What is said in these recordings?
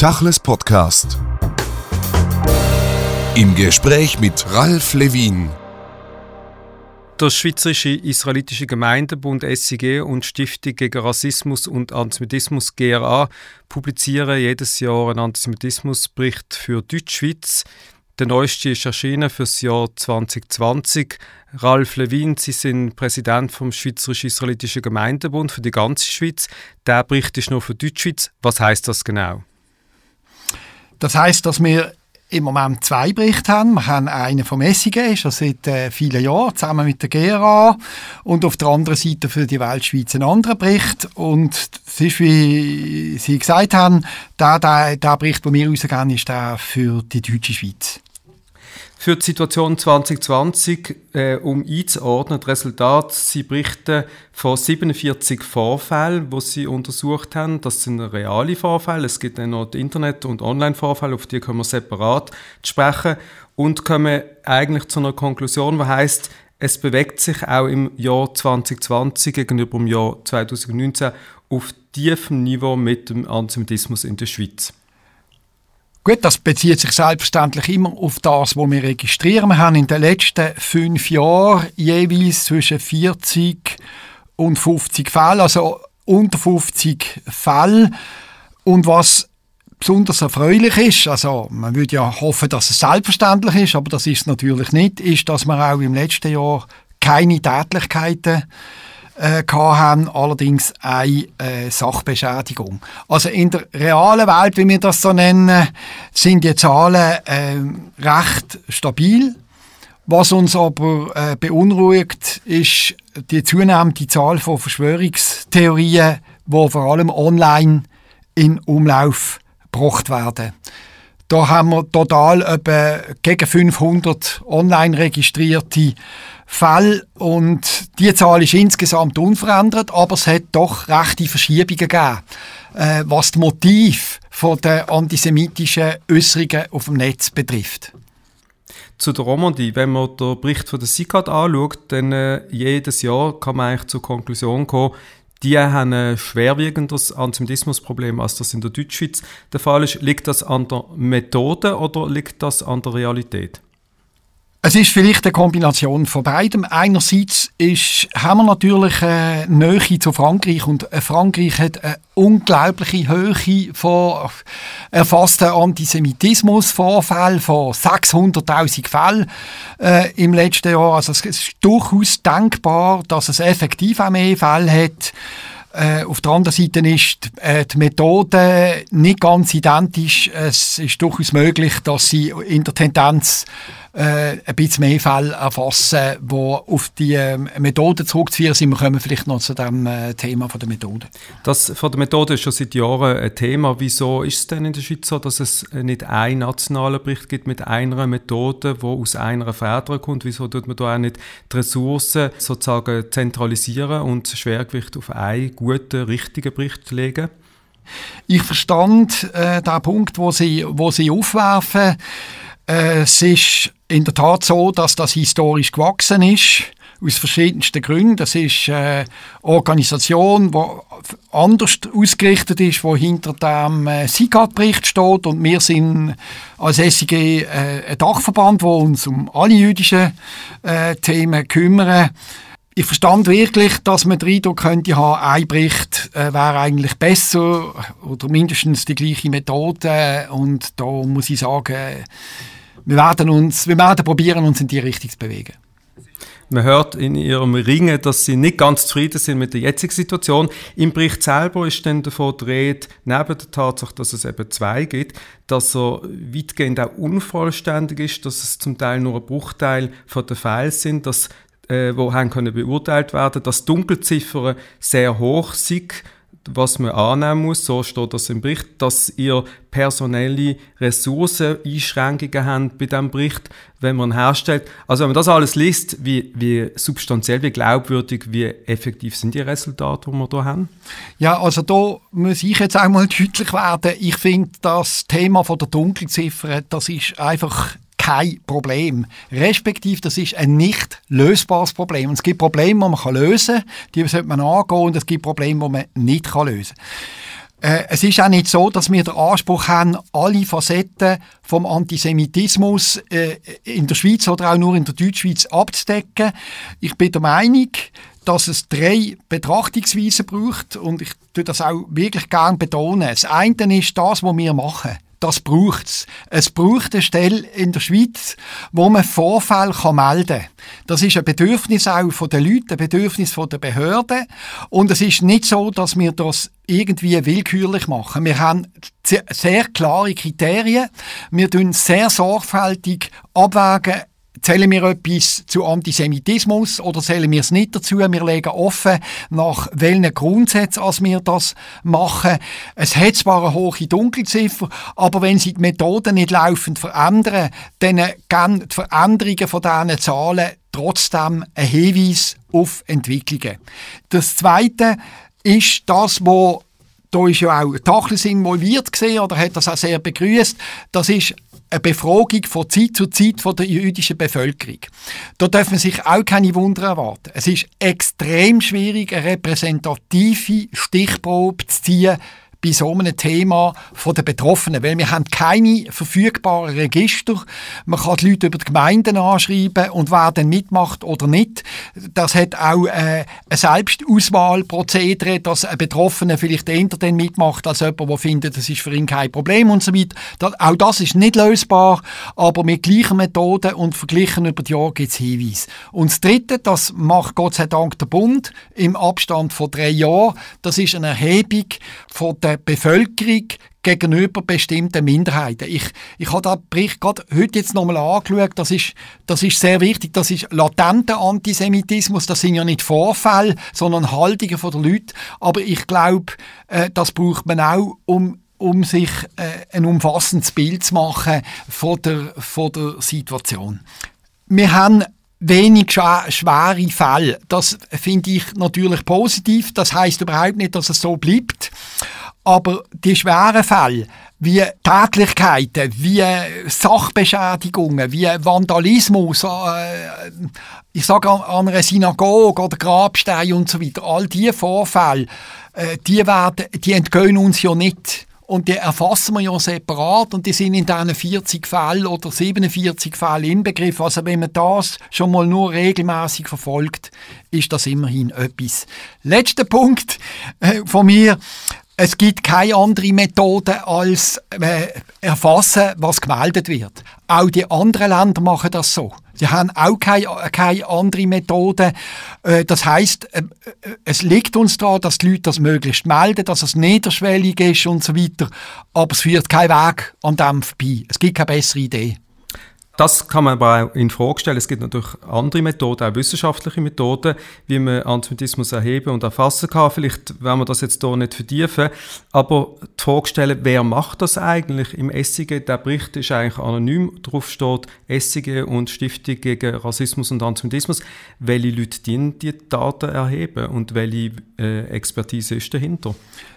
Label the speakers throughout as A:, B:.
A: Tachles Podcast. Im Gespräch mit Ralf Levin.
B: Der Schweizerische Israelitische Gemeindebund SIG und Stiftung gegen Rassismus und Antisemitismus GRA publizieren jedes Jahr einen Antisemitismusbericht für Deutschschweiz. Der neueste ist erschienen für das Jahr 2020. Ralf Levin, Sie sind Präsident vom Schweizerischen Israelitischen Gemeindebund für die ganze Schweiz. Der Bericht ist nur für Deutschschweiz. Was heißt das genau?
C: Das heißt, dass wir im Moment zwei Berichte haben. Wir haben einen vom SIG, schon seit äh, vielen Jahren, zusammen mit der GRA. Und auf der anderen Seite für die Weltschweiz einen anderen Bericht. Und es ist, wie Sie gesagt haben, der, der, der Bericht, den wir rausgeben, ist der für die deutsche Schweiz.
B: Für die Situation 2020, äh, um einzuordnen, das Resultat, Sie berichten von 47 Vorfällen, die Sie untersucht haben. Das sind reale Vorfälle. Es gibt dann noch Internet- und Online-Vorfälle, auf die können wir separat sprechen. Und kommen eigentlich zu einer Konklusion, die heißt, es bewegt sich auch im Jahr 2020 gegenüber dem Jahr 2019 auf tiefem Niveau mit dem Antisemitismus in der Schweiz.
C: Gut, das bezieht sich selbstverständlich immer auf das, was wir registrieren. Wir haben in den letzten fünf Jahren jeweils zwischen 40 und 50 Fälle, also unter 50 Fälle. Und was besonders erfreulich ist, also man würde ja hoffen, dass es selbstverständlich ist, aber das ist es natürlich nicht, ist, dass wir auch im letzten Jahr keine Tätlichkeiten äh, haben, allerdings eine äh, Sachbeschädigung. Also in der realen Welt, wie wir das so nennen, sind die Zahlen äh, recht stabil. Was uns aber äh, beunruhigt, ist die zunehmende Zahl von Verschwörungstheorien, die vor allem online in Umlauf gebracht werden. Da haben wir total etwa gegen 500 online registrierte Fälle und die Zahl ist insgesamt unverändert, aber es hat doch rechte Verschiebungen gegeben, äh, was das Motiv der antisemitischen Äußerungen auf dem Netz betrifft.
B: Zu der Romandie, wenn man den Bericht von der SICAD anschaut, dann äh, jedes Jahr kann man eigentlich zur Konklusion kommen, die haben ein schwerwiegendes Antisemitismusproblem, als das in der Deutschschweiz der Fall ist. Liegt das an der Methode oder liegt das an der Realität?
C: Es ist vielleicht eine Kombination von beidem. Einerseits ist, haben wir natürlich eine Nähe zu Frankreich und äh, Frankreich hat eine unglaubliche Höhe von erfassten Antisemitismusvorfällen von 600.000 Fällen äh, im letzten Jahr. Also es ist durchaus denkbar, dass es effektiv auch mehr Fälle hat. Äh, auf der anderen Seite ist äh, die Methode nicht ganz identisch. Es ist durchaus möglich, dass sie in der Tendenz äh, ein bisschen mehr Fälle erfassen, die auf die äh, Methode zurückzuführen sind. Wir kommen vielleicht noch zu dem äh, Thema von der Methode.
B: Das von der Methode ist schon seit Jahren ein Thema. Wieso ist es denn in der Schweiz so, dass es nicht einen nationalen Bericht gibt mit einer Methode, die aus einer Feder kommt? Wieso tut man da auch nicht die Ressourcen sozusagen zentralisieren und das Schwergewicht auf einen guten, richtigen Bericht legen?
C: Ich verstand äh, den Punkt, wo Sie, wo Sie aufwerfen. Äh, es ist in der Tat so, dass das historisch gewachsen ist aus verschiedensten Gründen. Das ist eine Organisation, die anders ausgerichtet ist, wo hinter dem äh, SIGAT-Bericht steht und wir sind als SIG äh, ein Dachverband, wo uns um alle jüdischen äh, Themen kümmern. Ich verstand wirklich, dass man den Eindruck könnte haben, ein Bericht äh, wäre eigentlich besser oder mindestens die gleiche Methode und da muss ich sagen, wir werden, uns, wir werden probieren, uns in die Richtung zu bewegen.
B: Man hört in ihrem Ringen, dass sie nicht ganz zufrieden sind mit der jetzigen Situation. Im Bericht selber ist dann davon Rede, neben der Tatsache, dass es eben zwei gibt, dass er weitgehend auch unvollständig ist, dass es zum Teil nur ein Bruchteil von den Fällen sind, dass, äh, wo haben können beurteilt werden, dass Dunkelziffern sehr hoch sind was man annehmen muss, so steht das im Bericht, dass ihr personelle Ressourceneinschränkungen habt bei diesem Bericht, wenn man herstellt. Also wenn man das alles liest, wie, wie substanziell, wie glaubwürdig, wie effektiv sind die Resultate, die wir hier haben?
C: Ja, also da muss ich jetzt einmal deutlich werden. Ich finde, das Thema von der Dunkelziffer, das ist einfach kein Problem. Respektive, das ist ein nicht lösbares Problem. Und es gibt Probleme, die man lösen kann, die sollte man angehen, und es gibt Probleme, die man nicht lösen kann. Äh, es ist auch nicht so, dass wir den Anspruch haben, alle Facetten vom Antisemitismus äh, in der Schweiz oder auch nur in der Deutschschweiz abzudecken. Ich bin der Meinung, dass es drei Betrachtungsweisen braucht und ich tue das auch wirklich gern betonen. Das eine ist das, was wir machen das braucht es. Es braucht eine Stelle in der Schweiz, wo man Vorfälle melden kann. Das ist ein Bedürfnis auch von den Leuten, ein Bedürfnis von der Behörden. Und es ist nicht so, dass wir das irgendwie willkürlich machen. Wir haben sehr klare Kriterien. Wir tun sehr sorgfältig abwägen, Zählen wir etwas zu Antisemitismus oder zählen wir es nicht dazu? Wir legen offen, nach welchen Grundsätzen als wir das machen. Es hat zwar eine hohe Dunkelziffer, aber wenn Sie die Methoden nicht laufend verändern, dann geben die Veränderungen von diesen Zahlen trotzdem einen Hinweis auf Entwicklungen. Das Zweite ist das, wo da ist ja auch Tachlis involviert gesehen oder hat das auch sehr begrüßt. Das ist eine Befragung von Zeit zu Zeit von der jüdischen Bevölkerung. Da dürfen sich auch keine Wunder erwarten. Es ist extrem schwierig, eine repräsentative Stichprobe zu ziehen bei so einem Thema von den Betroffenen, weil wir haben keine verfügbaren Register. Man kann die Leute über die Gemeinden anschreiben und wer dann mitmacht oder nicht. Das hat auch äh, ein Selbstauswahlprozedere, dass ein Betroffener vielleicht eher dann mitmacht, als jemand, der findet, das ist für ihn kein Problem und so weiter. Das, auch das ist nicht lösbar, aber mit gleichen Methoden und verglichen über die Jahre gibt es Hinweise. Und das Dritte, das macht Gott sei Dank der Bund im Abstand von drei Jahren, das ist eine Erhebung von der der Bevölkerung gegenüber bestimmten Minderheiten. Ich, ich habe den Bericht gerade heute jetzt nochmal angeschaut. Das ist, das ist sehr wichtig. Das ist latenter Antisemitismus. Das sind ja nicht Vorfälle, sondern Haltungen von der Leute. Aber ich glaube, äh, das braucht man auch, um um sich äh, ein umfassendes Bild zu machen von der, von der Situation. Wir haben wenig schwere Fälle. Das finde ich natürlich positiv. Das heißt überhaupt nicht, dass es so bleibt. Aber die schweren Fälle, wie Tätlichkeiten, wie Sachbeschädigungen, wie Vandalismus, äh, ich sage an einer Synagoge oder Grabstein und so weiter, all diese Vorfälle, äh, die, werden, die entgehen uns ja nicht. Und die erfassen wir ja separat und die sind in diesen 40 Fällen oder 47 Fällen inbegriffen. Also wenn man das schon mal nur regelmäßig verfolgt, ist das immerhin etwas. Letzter Punkt äh, von mir. Es gibt keine andere Methode als äh, erfassen, was gemeldet wird. Auch die anderen Länder machen das so. Sie haben auch keine, keine andere Methode. Äh, das heißt, äh, äh, es liegt uns daran, dass die Leute das möglichst melden, dass es niederschwellig ist und so weiter. Aber es führt kein Weg an dem vorbei. Es gibt keine bessere Idee.
B: Das kann man aber auch in Frage stellen. Es gibt natürlich andere Methoden, auch wissenschaftliche Methoden, wie man Antisemitismus erheben und erfassen kann. Vielleicht werden wir das jetzt hier nicht vertiefen. Aber die Frage stellen, wer macht das eigentlich im SIG? Der Bericht ist eigentlich anonym. Drauf steht SIG und Stiftung gegen Rassismus und Antisemitismus. Welche Leute die, die Daten erheben und welche äh, Expertise ist dahinter?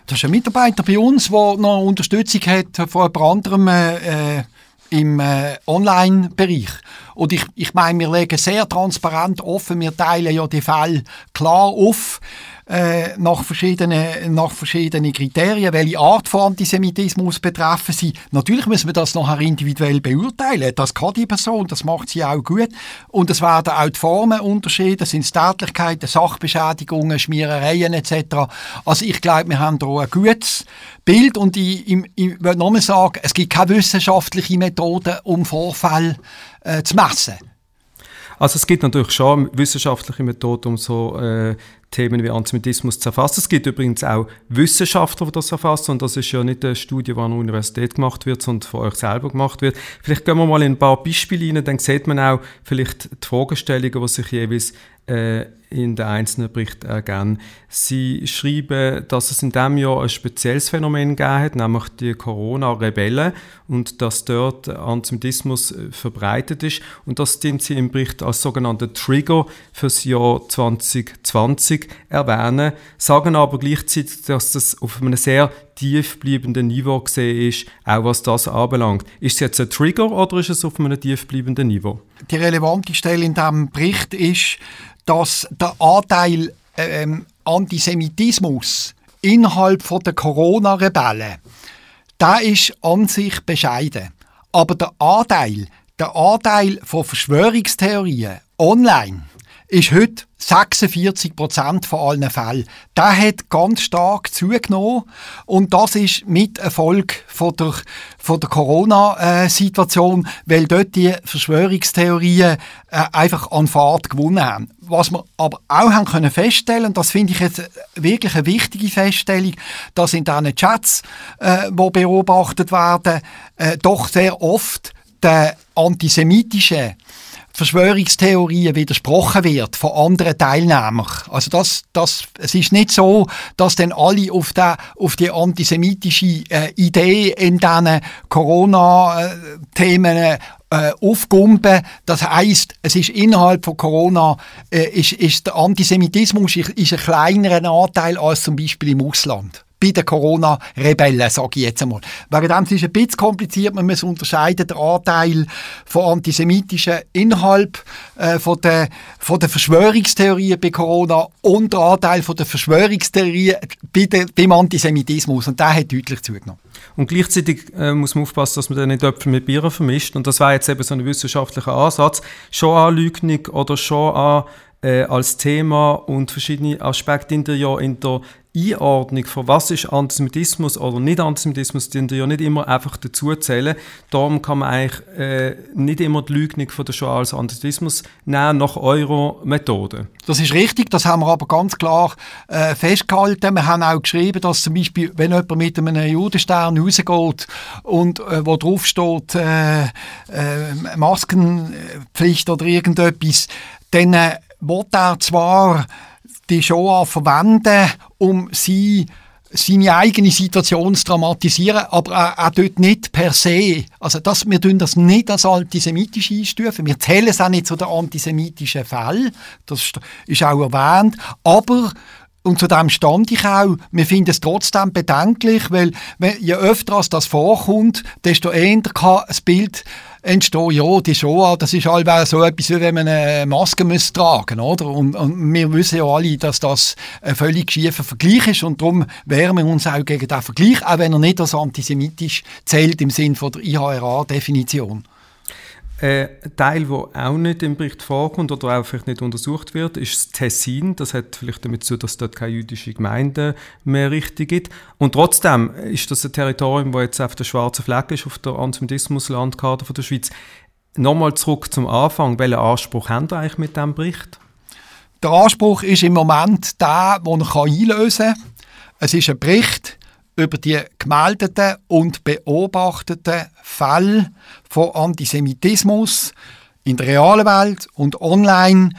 C: Das ist ein Mitarbeiter bei uns, der noch Unterstützung hat von jemand anderem. Äh, im äh, Online-Bereich. Und ich, ich meine, wir legen sehr transparent offen, wir teilen ja die Fälle klar auf äh, nach, verschiedenen, nach verschiedenen Kriterien, welche Art von Antisemitismus betreffen sie. Natürlich müssen wir das nachher individuell beurteilen. Das kann die Person, das macht sie auch gut. Und es werden auch die Formen unterschieden, sind Tätlichkeiten, Sachbeschädigungen, Schmierereien etc. Also ich glaube, wir haben da ein gutes Bild und ich, ich, ich will nochmal sagen, es gibt keine wissenschaftliche Methode, um Vorfälle äh, zu messen.
B: Also es gibt natürlich schon wissenschaftliche Methoden, um so äh, Themen wie Antisemitismus zu erfassen. Es gibt übrigens auch Wissenschaftler, die das erfassen und das ist ja nicht eine Studie, die an der Universität gemacht wird, sondern von euch selber gemacht wird. Vielleicht gehen wir mal in ein paar Beispiele rein, dann sieht man auch vielleicht die Fragestellungen, die sich jeweils äh, in den einzelnen Berichten ergeben. Sie schreiben, dass es in diesem Jahr ein spezielles Phänomen gegeben hat, nämlich die Corona-Rebellen und dass dort Antisemitismus äh, verbreitet ist und das sind Sie im Bericht als sogenannten Trigger fürs Jahr 2020 erwähnen, sagen aber gleichzeitig, dass das auf einem sehr tiefbleibenden Niveau gesehen ist, auch was das anbelangt. Ist es jetzt ein Trigger oder ist es auf einem tiefbleibenden Niveau?
C: Die relevante Stelle in diesem Bericht ist, dass der Anteil ähm, Antisemitismus innerhalb der Corona-Rebellen, der ist an sich bescheiden. Aber der Anteil, der Anteil von Verschwörungstheorien online ist heute 46 Prozent von allen Fällen. Der hat ganz stark zugenommen und das ist mit Erfolg von der, von der Corona-Situation, weil dort die Verschwörungstheorien äh, einfach an Fahrt gewonnen haben. Was wir aber auch haben können feststellen, und das finde ich jetzt wirklich eine wichtige Feststellung, dass in diesen Chats, äh, die beobachtet werden, äh, doch sehr oft der antisemitische Verschwörungstheorien widersprochen wird von anderen Teilnehmern. Also das, das, es ist nicht so, dass dann alle auf, die, auf die antisemitische äh, Idee in diesen Corona-Themen äh, aufgumpen. Das heißt, es ist innerhalb von Corona äh, ist, ist der Antisemitismus ist, ist ein kleinerer Anteil als zum Beispiel im Ausland bei den Corona-Rebellen, sage ich jetzt einmal. Wegen dem ist es ein bisschen kompliziert, man muss unterscheiden den Anteil von antisemitischen innerhalb äh, von der, von der Verschwörungstheorien bei Corona und der Anteil von der Verschwörungstheorien bei der, beim Antisemitismus. Und der hat deutlich zugenommen.
B: Und gleichzeitig äh, muss man aufpassen, dass man dann nicht Äpfel mit Bieren vermischt. Und das war jetzt eben so ein wissenschaftlicher Ansatz. Schon an Lügnung oder schon an äh, als Thema und verschiedene Aspekte in der, ja, in der Einordnung von was ist Antisemitismus oder nicht Antisemitismus, die ja nicht immer einfach dazu zählen. Darum kann man eigentlich äh, nicht immer die Lügnung von der Shoah als Antisemitismus nehmen nach eurer Methode.
C: Das ist richtig, das haben wir aber ganz klar äh, festgehalten. Wir haben auch geschrieben, dass zum Beispiel, wenn jemand mit einem Judenstern rausgeht und äh, wo drauf steht äh, äh, Maskenpflicht oder irgendetwas, dann äh, will er zwar die Shoah verwenden, um sie seine eigene Situation zu dramatisieren, aber auch, auch dort nicht per se. Also das, wir tun das nicht als antisemitisch einstufen. Wir zählen es auch nicht zu den antisemitischen Fällen. Das ist auch erwähnt. Aber und zu dem stand ich auch. Wir finden es trotzdem bedenklich, weil je öfter das vorkommt, desto eher kann das Bild entstehen, ja, die Shoah, das ist allweil so etwas, wie wenn man eine Maske muss tragen oder? Und, und wir wissen ja alle, dass das ein völlig schiefer Vergleich ist und darum wehren wir uns auch gegen diesen Vergleich, auch wenn er nicht als antisemitisch zählt im Sinn von der IHRA-Definition.
B: Ein äh, Teil, der auch nicht im Bericht vorkommt oder auch vielleicht nicht untersucht wird, ist das Tessin. Das hat vielleicht damit zu dass dort keine jüdische Gemeinde mehr richtig gibt. Und trotzdem ist das ein Territorium, das jetzt auf der schwarzen Fleck ist, auf der Antisemitismus-Landkarte der Schweiz. Nochmal zurück zum Anfang. Welchen Anspruch haben Sie eigentlich mit diesem Bericht?
C: Der Anspruch ist im Moment der, den er einlösen kann. Es ist ein Bericht, über die gemeldeten und beobachteten Fälle von Antisemitismus in der realen Welt und online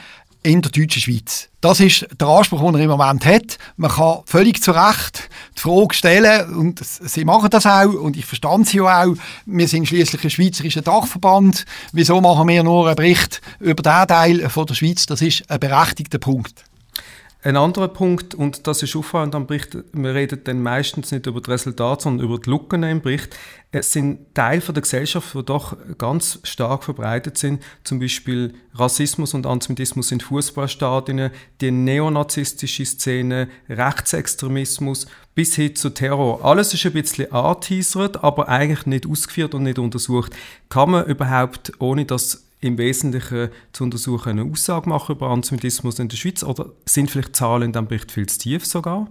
C: in der deutschen Schweiz. Das ist der Anspruch, den er im Moment hat. Man kann völlig zu Recht die Frage stellen, und sie machen das auch, und ich verstand sie auch, wir sind schließlich ein schweizerischer Dachverband, wieso machen wir nur einen Bericht über diesen Teil von der Schweiz? Das ist ein berechtigter Punkt.
B: Ein anderer Punkt, und das ist auffallend am Bericht, wir reden dann meistens nicht über das Resultat, sondern über die Lücken im Bericht. Es sind Teile der Gesellschaft, die doch ganz stark verbreitet sind, zum Beispiel Rassismus und Antisemitismus in Fußballstadien, die neonazistische Szene, Rechtsextremismus bis hin zu Terror. Alles ist ein bisschen anteasert, aber eigentlich nicht ausgeführt und nicht untersucht. Kann man überhaupt, ohne dass im Wesentlichen zu untersuchen, eine Aussage machen über Antisemitismus in der Schweiz? Oder sind vielleicht Zahlen in diesem Bericht viel zu tief sogar?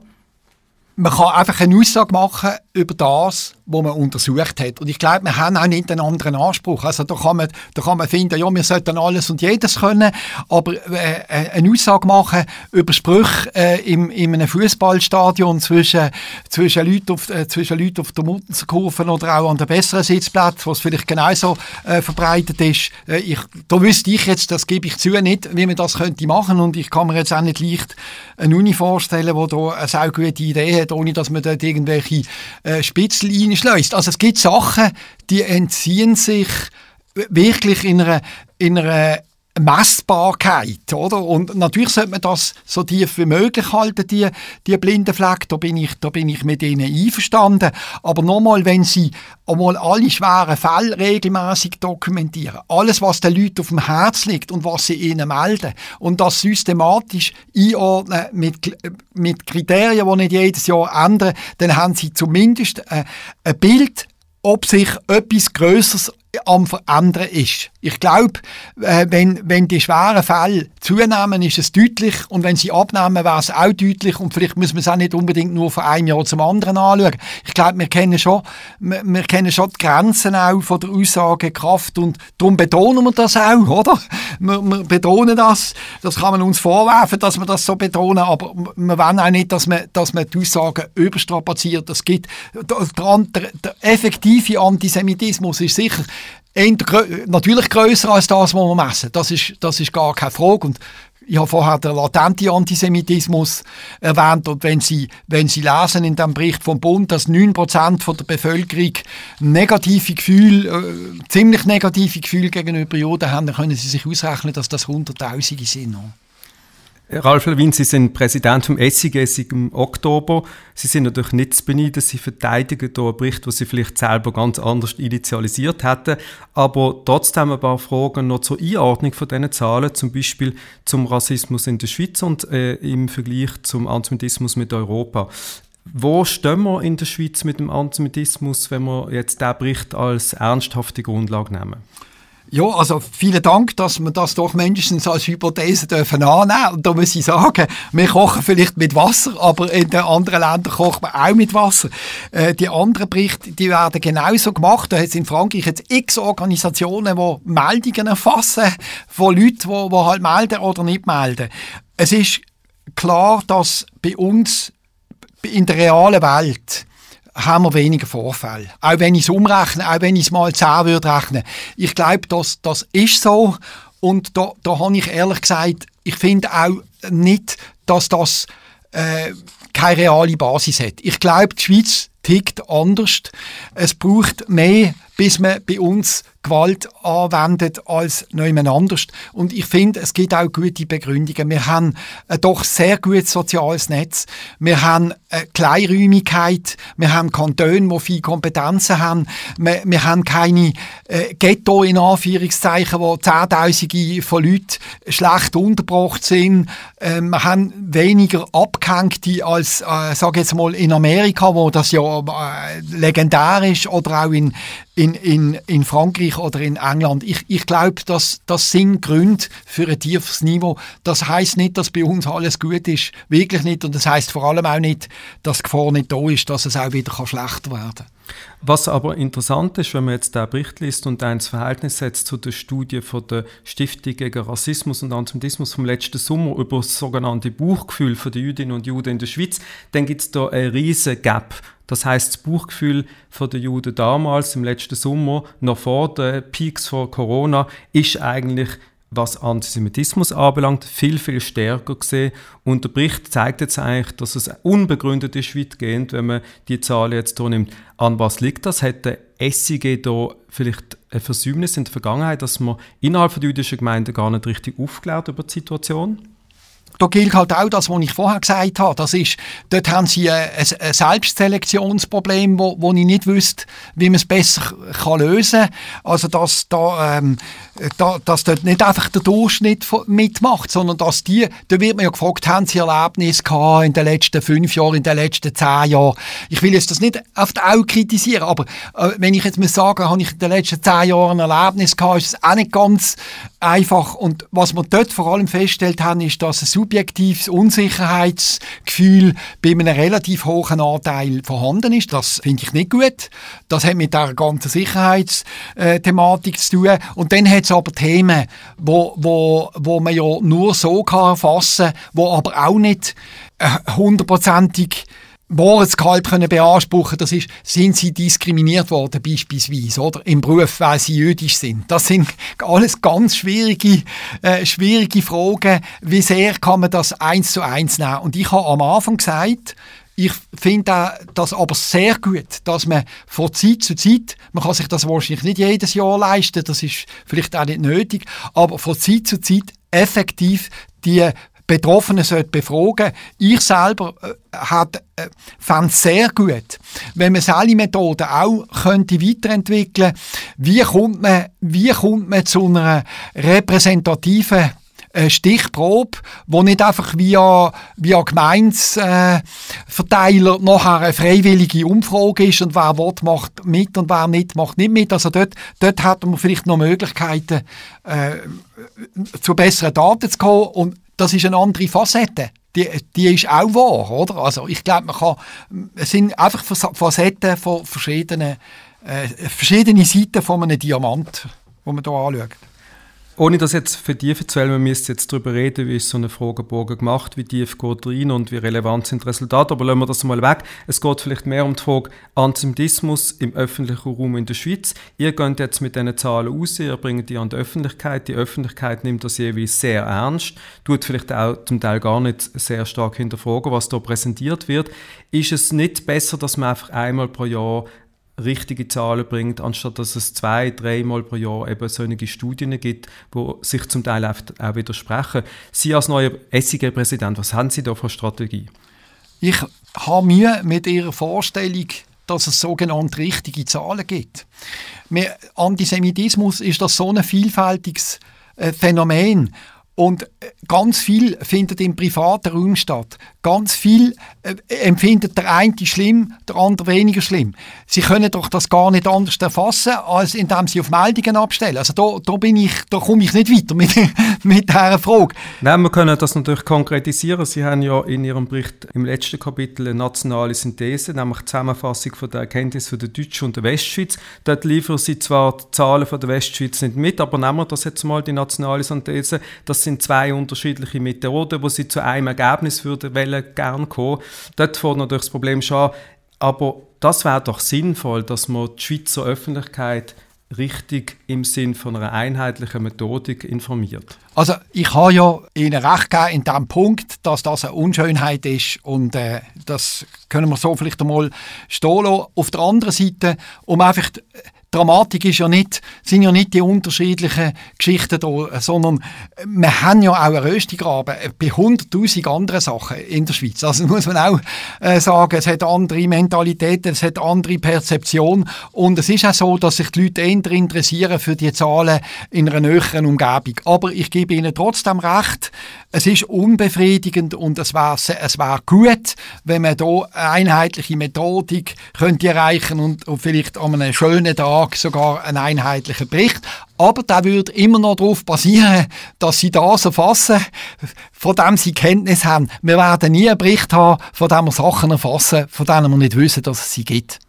C: Man kann einfach eine Aussage machen über das, was man untersucht hat. Und ich glaube, wir haben auch nicht einen anderen Anspruch. Also da kann man, da kann man finden, ja, wir sollten alles und jedes können, aber äh, äh eine Aussage machen über Sprüche äh, im, in einem Fußballstadion zwischen, zwischen, Leuten auf, äh, auf der Muttenkurve oder auch an den besseren Sitzplätzen, wo es vielleicht genauso äh, verbreitet ist. Äh, ich, da wüsste ich jetzt, das gebe ich zu, nicht, wie man das könnte machen und ich kann mir jetzt auch nicht leicht eine Uni vorstellen, die da eine sehr gute Idee hat, ohne dass man dort irgendwelche äh, Spitzel reinschleust. Also es gibt Sachen, die entziehen sich wirklich in einer, in einer Messbarkeit, oder? Und natürlich sollte man das so tief wie möglich halten, die, die blinden Flecken. Da bin ich, da bin ich mit ihnen einverstanden. Aber nochmal, wenn sie einmal alle schweren Fälle regelmäßig dokumentieren, alles, was den Leuten auf dem Herz liegt und was sie ihnen melden und das systematisch einordnen mit, mit Kriterien, die nicht jedes Jahr ändern, dann haben sie zumindest äh, ein Bild, ob sich etwas Größeres am Verändern ist. Ich glaube, äh, wenn, wenn die schweren Fälle zunehmen, ist es deutlich und wenn sie abnehmen, wäre es auch deutlich und vielleicht muss man es auch nicht unbedingt nur von einem Jahr zum anderen anschauen. Ich glaube, wir kennen schon, wir, wir, kennen schon die Grenzen auch von der Aussagekraft und darum betonen wir das auch, oder? Wir, wir betonen das, das kann man uns vorwerfen, dass wir das so betonen, aber wir wollen auch nicht, dass man, dass man die Aussagen überstrapaziert. Es gibt, der, der, der effektive Antisemitismus ist sicher natürlich größer als das, was wir messen. Das ist, das ist gar keine Frage. Und ich habe vorher den latenten Antisemitismus erwähnt und wenn Sie, wenn Sie lesen in dem Bericht vom Bund, dass 9% von der Bevölkerung negative Gefühle, äh, ziemlich negative Gefühle gegenüber Juden haben, dann können Sie sich ausrechnen, dass das Hunderttausende sind.
B: Ralf Lewin, Sie sind Präsident vom SIG im Oktober. Sie sind natürlich nicht zu beneiden. Sie verteidigen hier einen Bericht, den Sie vielleicht selber ganz anders initialisiert hätten. Aber trotzdem ein paar Fragen noch zur Einordnung von diesen Zahlen, zum Beispiel zum Rassismus in der Schweiz und äh, im Vergleich zum Antisemitismus mit Europa. Wo stehen wir in der Schweiz mit dem Antisemitismus, wenn wir jetzt diesen Bericht als ernsthafte Grundlage nehmen?
C: Ja, also vielen Dank, dass wir das doch mindestens als Hypothese dürfen annehmen. Und da muss ich sagen, wir kochen vielleicht mit Wasser, aber in den anderen Ländern kocht man auch mit Wasser. Äh, die anderen Berichte, die werden genauso gemacht. Da hat es in Frankreich jetzt x Organisationen, die Meldungen erfassen von Leuten, die, die halt melden oder nicht melden. Es ist klar, dass bei uns in der realen Welt haben wir weniger Vorfälle. Auch wenn ich es umrechne, auch wenn ich es mal 10 würde rechnen. Ich glaube, das, das ist so. Und da, da habe ich ehrlich gesagt, ich finde auch nicht, dass das äh, keine reale Basis hat. Ich glaube, die Schweiz tickt anders. Es braucht mehr, bis man bei uns Gewalt anwendet als niemand anders. Und ich finde, es gibt auch gute Begründungen. Wir haben ein doch sehr gutes soziales Netz. Wir haben eine Kleinräumigkeit. Wir haben Kantone, die viele Kompetenzen haben. Wir, wir haben keine äh, Ghetto in Anführungszeichen, wo Zehntausende von Leuten schlecht untergebracht sind. Äh, wir haben weniger Abgehängte als, äh, sage jetzt mal, in Amerika, wo das ja äh, legendär ist, oder auch in, in, in, in Frankreich oder in England. Ich, ich glaube, das, das sind Gründe für ein tiefes Niveau. Das heißt nicht, dass bei uns alles gut ist. Wirklich nicht. Und das heißt vor allem auch nicht, dass die Gefahr nicht da ist, dass es auch wieder schlechter werden kann.
B: Was aber interessant ist, wenn man jetzt den Bericht liest und ein Verhältnis setzt zu der Studie von der Stiftung gegen Rassismus und Antisemitismus vom letzten Sommer über das sogenannte Buchgefühl den Jüdinnen und Juden in der Schweiz, dann gibt es da einen riesen Gap. Das heißt, das Buchgefühl den Juden damals im letzten Sommer, noch vor den Peaks von Corona, ist eigentlich was Antisemitismus anbelangt, viel, viel stärker gesehen. Und der Bericht zeigt jetzt eigentlich, dass es unbegründet ist, weitgehend, wenn man die Zahlen jetzt hier nimmt. An was liegt das? Hat der SIG da vielleicht ein Versäumnis in der Vergangenheit, dass man innerhalb der jüdischen Gemeinde gar nicht richtig aufklärt über die Situation?
C: Da gilt halt auch das, was ich vorher gesagt habe. Das ist, dort haben sie ein, Selbstselektionsproblem, wo, wo ich nicht wüsste, wie man es besser kann lösen kann. Also, dass, da, ähm, da, dass dort nicht einfach der Durchschnitt mitmacht, sondern dass die, da wird man ja gefragt, haben sie Erlebnisse gehabt in den letzten fünf Jahren, in den letzten zehn Jahren. Ich will jetzt das nicht auf die Augen kritisieren, aber äh, wenn ich jetzt muss sagen, habe ich in den letzten zehn Jahren ein Erlebnis gehabt, ist es auch nicht ganz einfach. Und was wir dort vor allem festgestellt haben, ist, dass ein subjektives Unsicherheitsgefühl bei einem relativ hohen Anteil vorhanden ist. Das finde ich nicht gut. Das hat mit der ganzen Sicherheitsthematik zu tun. Und dann hat es aber Themen, wo, wo, wo man ja nur so kann erfassen kann, wo aber auch nicht äh, hundertprozentig äh, Monatsgehalt können beanspruchen das ist, sind sie diskriminiert worden beispielsweise, oder? Im Beruf, weil sie jüdisch sind. Das sind alles ganz schwierige, äh, schwierige Fragen. Wie sehr kann man das eins zu eins nehmen? Und ich habe am Anfang gesagt, ich finde das aber sehr gut, dass man von Zeit zu Zeit, man kann sich das wahrscheinlich nicht jedes Jahr leisten, das ist vielleicht auch nicht nötig, aber von Zeit zu Zeit effektiv die Betroffenen sollte befragen. Ich selber äh, äh, fand es sehr gut, wenn man solche Methoden auch könnte weiterentwickeln Wie kommt man, wie kommt man zu einer repräsentativen äh, Stichprobe, wo nicht einfach via, via Gemeinsverteiler äh, nachher eine freiwillige Umfrage ist und wer will, macht mit und wer nicht, macht nicht mit. Also dort, dort hat man vielleicht noch Möglichkeiten, äh, zu besseren Daten zu kommen und das ist eine andere Facette. Die, die ist auch wahr, oder? Also ich glaube, man kann, es sind einfach Facetten von verschiedenen, äh, verschiedene Seiten von einem Diamant, wo man hier anschaut.
B: Ohne das jetzt vertiefen zu wollen, wir müssen jetzt darüber reden, wie ist so eine Fragebogen gemacht, wie tief geht rein und wie relevant sind die Resultate, aber lassen wir das mal weg. Es geht vielleicht mehr um die Frage Antisemitismus im öffentlichen Raum in der Schweiz. Ihr geht jetzt mit diesen Zahlen raus, ihr bringt die an die Öffentlichkeit, die Öffentlichkeit nimmt das jeweils sehr ernst, tut vielleicht auch zum Teil gar nicht sehr stark hinterfragen, was da präsentiert wird. Ist es nicht besser, dass man einfach einmal pro Jahr richtige Zahlen bringt, anstatt dass es zwei, dreimal pro Jahr eben solche Studien gibt, wo sich zum Teil auch widersprechen. Sie als neuer SIG-Präsident, was haben Sie da für Strategie?
C: Ich habe Mühe mit Ihrer Vorstellung, dass es sogenannte richtige Zahlen gibt. Antisemitismus ist das so ein vielfältiges äh, Phänomen. Und äh, ganz viel findet im privaten Raum statt. Ganz viel äh, empfindet der eine schlimm, der andere weniger schlimm. Sie können doch das gar nicht anders erfassen, als indem sie auf Meldungen abstellen. Also da, da, bin ich, da komme ich nicht weiter mit, mit dieser Frage.
B: Nein, wir können das natürlich konkretisieren. Sie haben ja in Ihrem Bericht im letzten Kapitel eine nationale Synthese, nämlich die Zusammenfassung von der Erkenntnis von der Deutschen und der Westschweiz. Dort liefern Sie zwar die Zahlen von der Westschweiz nicht mit, aber nehmen wir das jetzt mal, die nationale Synthese, das sind zwei unterschiedliche Methoden, wo sie zu einem Ergebnis würden wollen, gerne kommen. Dort fängt natürlich das Problem schon aber das wäre doch sinnvoll, dass man die Schweizer Öffentlichkeit richtig im Sinn von einer einheitlichen Methodik informiert.
C: Also ich habe ja Ihnen recht gegeben in dem Punkt, dass das eine Unschönheit ist und äh, das können wir so vielleicht einmal stehen lassen. Auf der anderen Seite, um einfach Dramatik ist ja nicht, sind ja nicht die unterschiedlichen Geschichten da, sondern wir haben ja auch einen Röstigraben bei 100'000 anderen Sachen in der Schweiz. Also muss man auch äh, sagen, es hat andere Mentalitäten, es hat andere Perzeption und es ist auch so, dass sich die Leute eher interessieren für die Zahlen in einer näheren Umgebung. Aber ich gebe Ihnen trotzdem recht, es ist unbefriedigend und es wäre es wär gut, wenn man eine einheitliche Methodik könnte erreichen und, und vielleicht an einem schönen Tag sogar einen einheitlichen Bericht. Aber der würde immer noch darauf basieren, dass sie das erfassen, von dem sie Kenntnis haben. Wir werden nie einen Bericht haben, von dem wir Sachen erfassen, von denen wir nicht wissen, dass es sie gibt.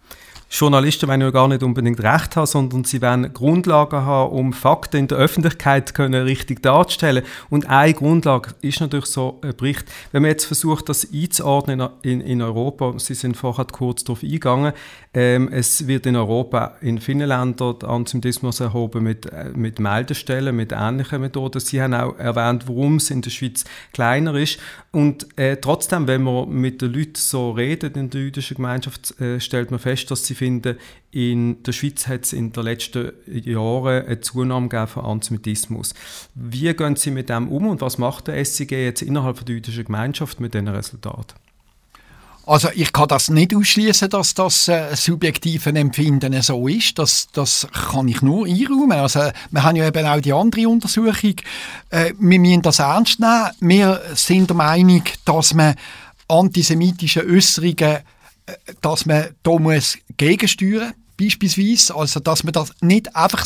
B: Journalisten wollen ja gar nicht unbedingt Recht haben, sondern sie wollen Grundlagen haben, um Fakten in der Öffentlichkeit können richtig darzustellen. Und eine Grundlage ist natürlich so ein Bericht. Wenn man jetzt versucht, das einzuordnen in, in Europa, Sie sind vorher kurz darauf eingegangen, ähm, es wird in Europa in vielen Ländern Antisemitismus erhoben mit, äh, mit Meldestellen, mit ähnlichen Methoden. Sie haben auch erwähnt, warum es in der Schweiz kleiner ist. Und äh, trotzdem, wenn man mit den Leuten so redet in der jüdischen Gemeinschaft, äh, stellt man fest, dass sie finden, in der Schweiz hat es in den letzten Jahren eine Zunahme gegeben von Antisemitismus. Wie gehen Sie mit dem um und was macht der SIG jetzt innerhalb der jüdischen Gemeinschaft mit diesen Resultaten?
C: Also ich kann das nicht ausschließen, dass das äh, subjektive Empfinden so ist. Das, das kann ich nur einräumen. Also wir haben ja eben auch die andere Untersuchung. Äh, wir müssen das ernst nehmen. Wir sind der Meinung, dass man antisemitische Äußerungen dass man da muss gegensteuern muss beispielsweise, also dass man das nicht einfach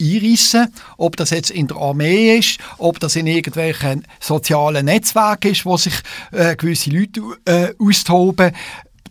C: einreissen ob das jetzt in der Armee ist, ob das in irgendwelchen sozialen Netzwerken ist, wo sich äh, gewisse Leute äh, austoben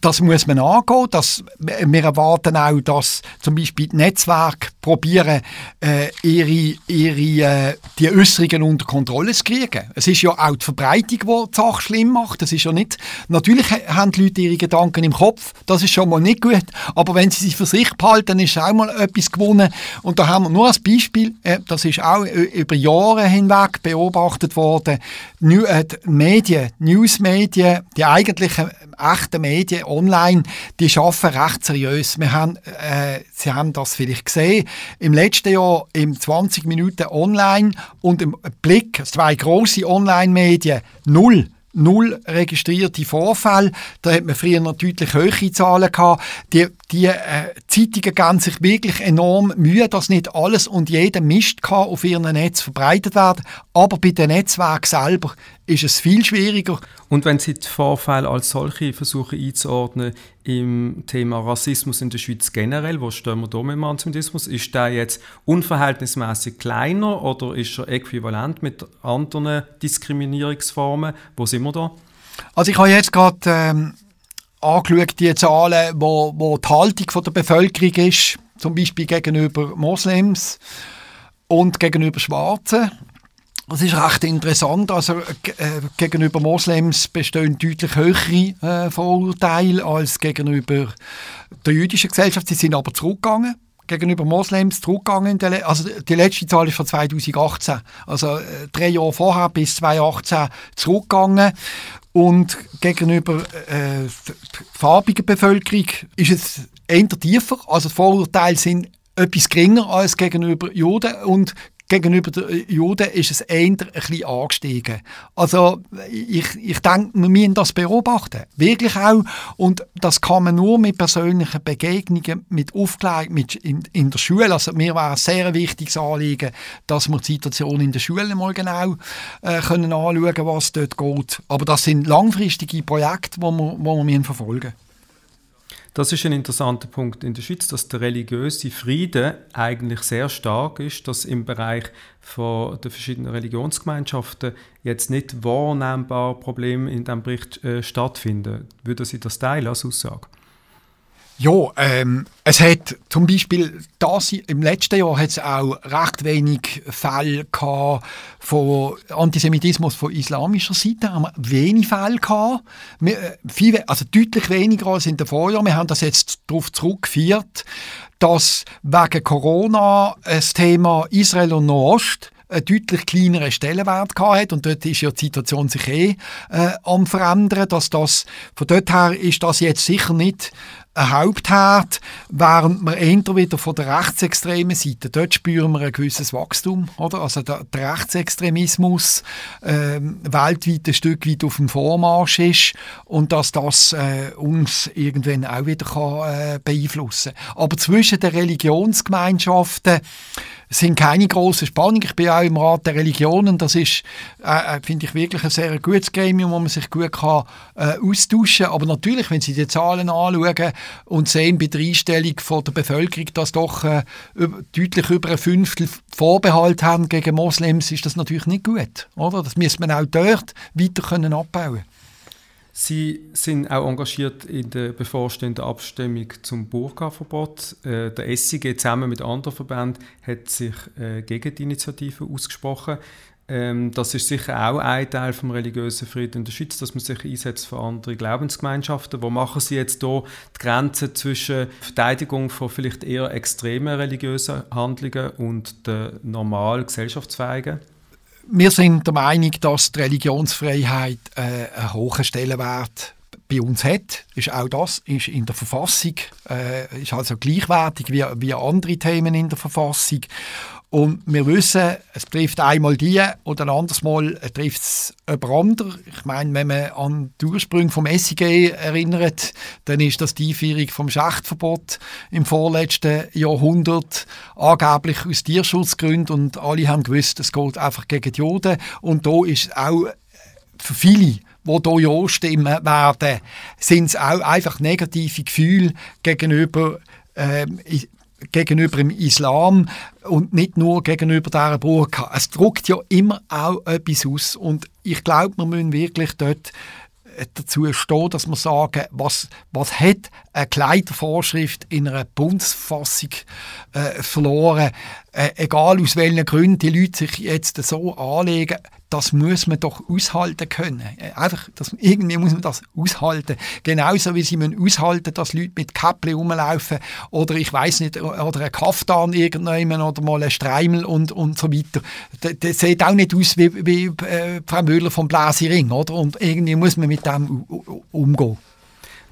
C: das muss man angehen. Das, wir erwarten auch, dass zum Beispiel die Netzwerke probieren, äh, ihre, ihre, äh, die Äußerungen unter Kontrolle zu kriegen. Es ist ja auch die Verbreitung, die die Sache schlimm macht. Das ist ja nicht, natürlich haben die Leute ihre Gedanken im Kopf, das ist schon mal nicht gut, aber wenn sie sich für sich behalten, ist auch mal etwas gewonnen. Und da haben wir nur als Beispiel, äh, das ist auch über Jahre hinweg beobachtet worden, die Medien, Newsmedien, die eigentlichen echten Medien online, die arbeiten recht seriös. Wir haben, äh, Sie haben das vielleicht gesehen, im letzten Jahr im 20 Minuten online und im Blick, zwei große Online-Medien, null null registrierte Vorfälle. Da hat man früher noch deutlich höhere Zahlen gehabt. Die, die äh, Zeitungen geben sich wirklich enorm Mühe, dass nicht alles und jeder Mist kann auf ihrem Netz verbreitet werden. Aber bei den Netzwerken selber ist es viel schwieriger.
B: Und wenn Sie die Vorfälle als solche versuchen einzuordnen im Thema Rassismus in der Schweiz generell, wo stehen wir da mit dem Antisemitismus, ist der jetzt unverhältnismäßig kleiner oder ist er äquivalent mit anderen Diskriminierungsformen? Wo sind wir da?
C: Also ich habe jetzt gerade ähm, angeschaut, die Zahlen, wo, wo die Haltung von der Bevölkerung ist, zum Beispiel gegenüber Moslems und gegenüber Schwarzen. Das ist recht interessant. Also, äh, gegenüber Moslems bestehen deutlich höhere äh, Vorurteile als gegenüber der jüdischen Gesellschaft. Sie sind aber zurückgegangen. Gegenüber Moslems zurückgegangen. Also die letzte Zahl ist von 2018. Also äh, drei Jahre vorher bis 2018 zurückgegangen. Und gegenüber äh, farbiger Bevölkerung ist es eher tiefer. Also die Vorurteile sind etwas geringer als gegenüber Juden und gegenüber den Juden ist es eher ein bisschen angestiegen. Also ich, ich denke, wir müssen das beobachten. Wirklich auch. Und das kann man nur mit persönlichen Begegnungen, mit Aufklärung mit in, in der Schule. Also mir war ein sehr wichtiges Anliegen, dass wir die Situation in der Schule mal genau äh, können anschauen was dort geht. Aber das sind langfristige Projekte, die wir, wo wir verfolgen müssen.
B: Das ist ein interessanter Punkt in der Schweiz, dass der religiöse Frieden eigentlich sehr stark ist, dass im Bereich von der verschiedenen Religionsgemeinschaften jetzt nicht wahrnehmbare Probleme in diesem Bericht äh, stattfinden. Würden Sie das teilen als Aussage?
C: Ja, ähm, es hat zum Beispiel das, im letzten Jahr hat es auch recht wenig Fälle gehabt von Antisemitismus von islamischer Seite. Haben wir wenig Fälle gehabt, wir, äh, viel, also deutlich weniger als in den Vorjahren. Wir haben das jetzt darauf zurückgeführt, dass wegen Corona das Thema Israel und Nahost einen deutlich kleineren Stellenwert gehabt und dort ist ja die Situation sich eh äh, am verändern, dass das von dort her ist das jetzt sicher nicht ein Hauptherd, während wir eher wieder von der rechtsextremen Seite, dort spüren wir ein gewisses Wachstum, oder? Also der, der Rechtsextremismus äh, weltweit ein Stück weit auf dem Vormarsch ist und dass das äh, uns irgendwann auch wieder kann, äh, beeinflussen kann. Aber zwischen den Religionsgemeinschaften sind keine grossen Spannungen. Ich bin auch im Rat der Religionen. Das ist, äh, äh, finde ich, wirklich ein sehr gutes Gremium, wo man sich gut kann, äh, austauschen kann. Aber natürlich, wenn Sie die Zahlen anschauen und sehen bei der Einstellung von der Bevölkerung, dass doch äh, deutlich über ein Fünftel Vorbehalt haben gegen Moslems, ist das natürlich nicht gut. Oder? Das müsste man auch dort weiter können abbauen
B: Sie sind auch engagiert in der bevorstehenden Abstimmung zum Burka-Verbot. Äh, der SIG zusammen mit anderen Verbänden hat sich äh, gegen die Initiative ausgesprochen. Ähm, das ist sicher auch ein Teil vom religiösen Frieden in der Schweiz, dass man sich einsetzt für andere Glaubensgemeinschaften. Wo machen Sie jetzt hier die Grenze zwischen Verteidigung von vielleicht eher extremen religiösen Handlungen und der normal gesellschaftsfähigen?
C: Wir sind der Meinung, dass die Religionsfreiheit äh, einen hohen Stellenwert bei uns hat, ist auch das ist in der Verfassung, äh, ist also gleichwertig wie, wie andere Themen in der Verfassung. Und wir wissen, es trifft einmal die oder ein anderes Mal trifft es jemand anderes. Ich meine, wenn man an die Ursprünge vom SIG erinnert, dann ist das die Einführung vom Schachtverbot im vorletzten Jahrhundert angeblich aus Tierschutzgründen und alle haben gewusst, es geht einfach gegen die Juden. Und da ist auch für viele die hier Ja stimmen werden, sind es auch einfach negative Gefühle gegenüber ähm, gegenüber dem Islam und nicht nur gegenüber dieser Burka. Es druckt ja immer auch etwas aus und ich glaube, wir müssen wirklich dort äh, dazu stehen, dass wir sagen, was, was hat eine Kleidervorschrift in einer Bundesfassung äh, verloren, äh, egal aus welchen Gründen die Leute sich jetzt so anlegen, das muss man doch aushalten können. Äh, einfach, das, irgendwie muss man das aushalten. Genauso wie sie müssen aushalten, dass Leute mit Käppli rumlaufen oder ich weiß nicht, oder ein Kaftan irgendjemand oder mal ein Streimel und, und so weiter. Das, das sieht auch nicht aus wie, wie äh, Frau Müller vom Bläsering, oder? Und irgendwie muss man mit dem umgehen.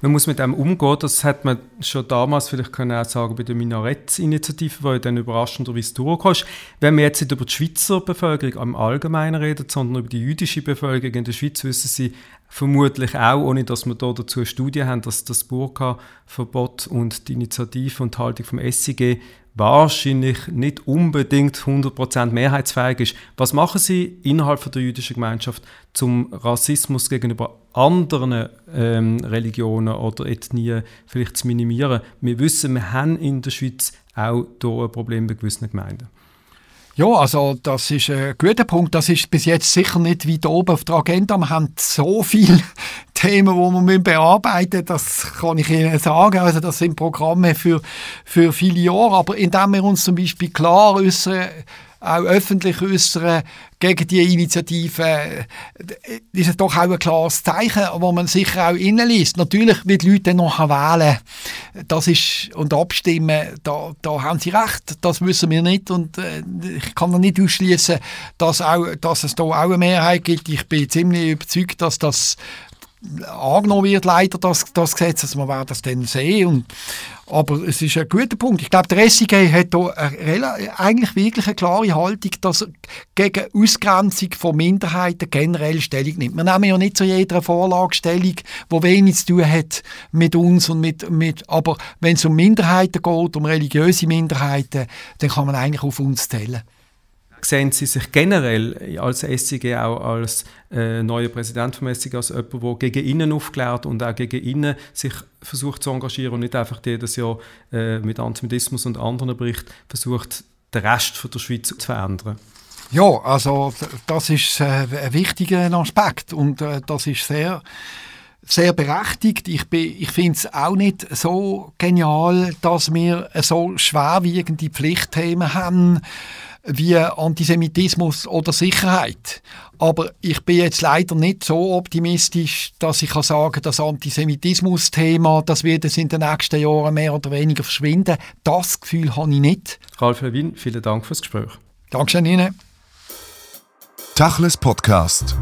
B: Man muss mit dem umgehen. Das hat man schon damals vielleicht können auch sagen bei der Minaretts-Initiative, die dann überraschenderweise durchkam. Wenn wir jetzt nicht über die Schweizer Bevölkerung im Allgemeinen reden, sondern über die jüdische Bevölkerung in der Schweiz, wissen Sie vermutlich auch, ohne dass wir da dazu Studien haben, dass das Burka-Verbot und die Initiative und die Haltung vom SIG wahrscheinlich nicht unbedingt 100% mehrheitsfähig ist. Was machen Sie innerhalb der jüdischen Gemeinschaft zum Rassismus gegenüber anderen ähm, Religionen oder Ethnien vielleicht zu minimieren? Wir wissen, wir haben in der Schweiz auch hier ein Problem bei gewissen Gemeinden.
C: Ja, also das ist ein guter Punkt. Das ist bis jetzt sicher nicht weit oben auf der Agenda. Wir haben so viele Themen, die wir bearbeiten müssen. Das kann ich Ihnen sagen. Also das sind Programme für, für viele Jahre. Aber indem wir uns zum Beispiel klar äußern, auch öffentlich äußern gegen die Initiative, äh, ist es doch auch ein klares Zeichen, wo man sicher auch innenliest. Natürlich wird die Leute dann noch wählen das ist, und abstimmen, da, da haben sie recht, das wissen wir nicht und äh, ich kann nicht ausschließen, dass, dass es da auch eine Mehrheit gibt. Ich bin ziemlich überzeugt, dass das angenommen wird, leider, das, das Gesetz. Also man das dann sehen. Und, aber es ist ein guter Punkt. Ich glaube, der SIG hat hier eigentlich wirklich eine klare Haltung, dass er gegen Ausgrenzung von Minderheiten generell Stellung nimmt. Wir nehmen ja nicht zu jeder Vorlage Stellung, die wenig zu tun hat mit uns. Und mit, mit, aber wenn es um Minderheiten geht, um religiöse Minderheiten, dann kann man eigentlich auf uns zählen
B: sehen Sie sich generell als SIG auch als äh, neuer Präsident vom SIG als jemand, der gegen innen aufklärt und auch gegen innen sich versucht zu engagieren und nicht einfach jedes Jahr äh, mit Antisemitismus und anderen Berichten versucht, den Rest von der Schweiz zu verändern?
C: Ja, also das ist äh, ein wichtiger Aspekt und äh, das ist sehr sehr berechtigt. Ich, ich finde es auch nicht so genial, dass wir so schwerwiegende Pflichtthemen haben, wie Antisemitismus oder Sicherheit. Aber ich bin jetzt leider nicht so optimistisch, dass ich kann sagen das Antisemitismus-Thema, das wird es in den nächsten Jahren mehr oder weniger verschwinden. Das Gefühl habe ich nicht.
B: Ralf Lewin, vielen Dank fürs Gespräch.
C: Dankeschön Ihnen.
A: Tachles Podcast.